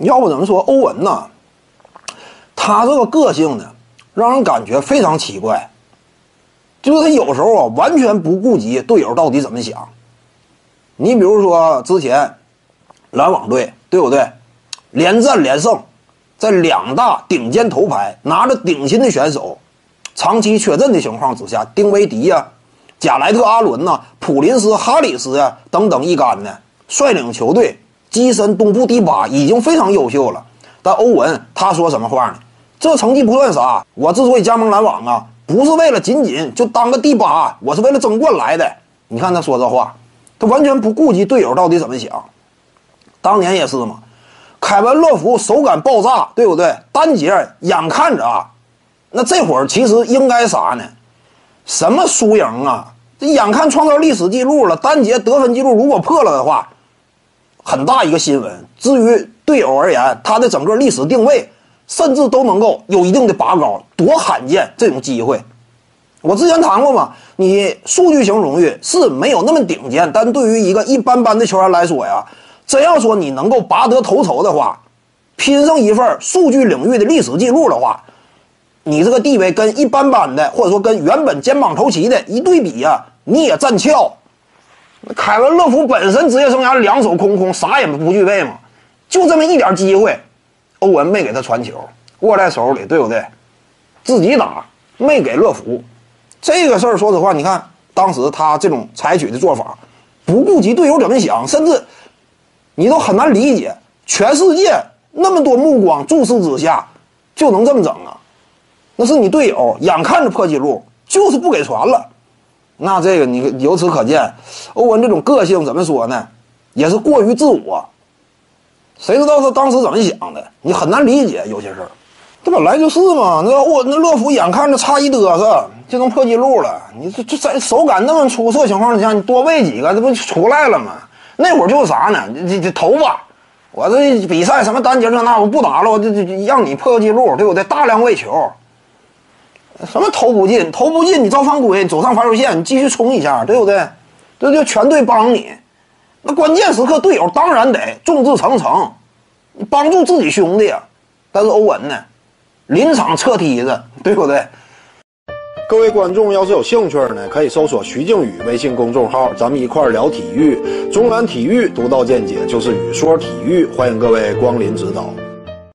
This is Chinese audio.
要不怎么说欧文呢？他这个个性呢，让人感觉非常奇怪。就是他有时候啊，完全不顾及队友到底怎么想。你比如说之前篮网队，对不对？连战连胜，在两大顶尖头牌拿着顶薪的选手，长期缺阵的情况之下，丁威迪呀、贾莱特·阿伦呐、普林斯、哈里斯呀等等一干的率领球队跻身东部第八，已经非常优秀了。但欧文他说什么话呢？这成绩不算啥，我之所以加盟篮网啊，不是为了仅仅就当个第八，我是为了争冠来的。你看他说这话，他完全不顾及队友到底怎么想。当年也是嘛，凯文·乐福手感爆炸，对不对？单节眼看着啊，那这会儿其实应该啥呢？什么输赢啊？这眼看创造历史记录了，单节得分记录如果破了的话，很大一个新闻。至于队友而言，他的整个历史定位。甚至都能够有一定的拔高，多罕见这种机会！我之前谈过嘛，你数据型荣誉是没有那么顶尖，但对于一个一般般的球员来说呀，真要说你能够拔得头筹的话，拼上一份数据领域的历史记录的话，你这个地位跟一般般的，或者说跟原本肩膀头齐的一对比呀，你也占翘。凯文·乐福本身职业生涯两手空空，啥也不具备嘛，就这么一点机会。欧文没给他传球，握在手里，对不对？自己打，没给乐福。这个事儿，说实话，你看当时他这种采取的做法，不顾及队友怎么想，甚至你都很难理解，全世界那么多目光注视之下，就能这么整啊？那是你队友眼看着破纪录，就是不给传了。那这个你由此可见，欧文这种个性怎么说呢？也是过于自我。谁知道他当时怎么想的？你很难理解有些事儿，这本来就是嘛。那我那乐福眼看着差一嘚瑟就能破纪录了，你这这在手感那么出色情况下，你多喂几个，这不就出来了吗？那会儿就是啥呢？这这投吧，我这比赛什么单节这那我不打了，我就就让你破纪录，对不对？大量喂球，什么投不进，投不进你照犯规，走上罚球线，你继续冲一下，对不对？这就全队帮你。那关键时刻，队友当然得众志成城，帮助自己兄弟呀。但是欧文呢，临场撤梯子，对不对？各位观众要是有兴趣呢，可以搜索徐静宇微信公众号，咱们一块聊体育。中南体育独到见解就是语说体育，欢迎各位光临指导。